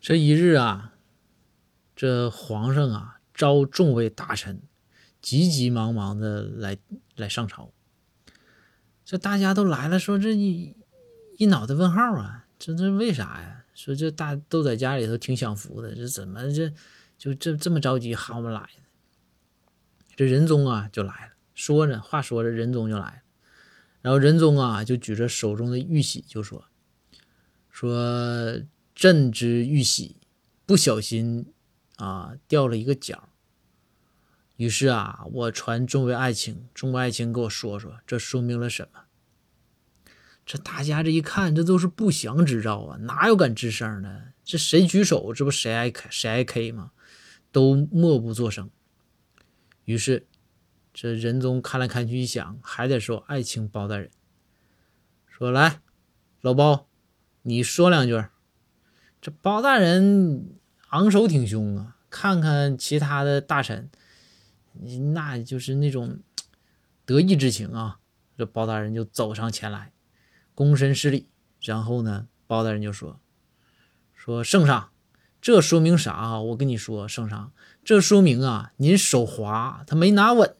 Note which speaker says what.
Speaker 1: 这一日啊，这皇上啊召众位大臣，急急忙忙的来来上朝。这大家都来了，说这一一脑袋问号啊，这这为啥呀？说这大都在家里头挺享福的，这怎么这就这这么着急喊我们来呢？这仁宗啊就来了，说着话说着，仁宗就来了，然后仁宗啊就举着手中的玉玺就说说。朕之玉玺不小心啊掉了一个角，于是啊我传众位爱卿，众位爱卿给我说说这说明了什么？这大家这一看，这都是不祥之兆啊，哪有敢吱声的？这谁举手，这不谁挨谁挨 K 吗？都默不作声。于是这仁宗看来看去一想，还得说爱卿包大人，说来老包，你说两句。这包大人昂首挺胸啊，看看其他的大臣，那就是那种得意之情啊。这包大人就走上前来，躬身施礼，然后呢，包大人就说：“说圣上，这说明啥啊？我跟你说，圣上，这说明啊，您手滑，他没拿稳。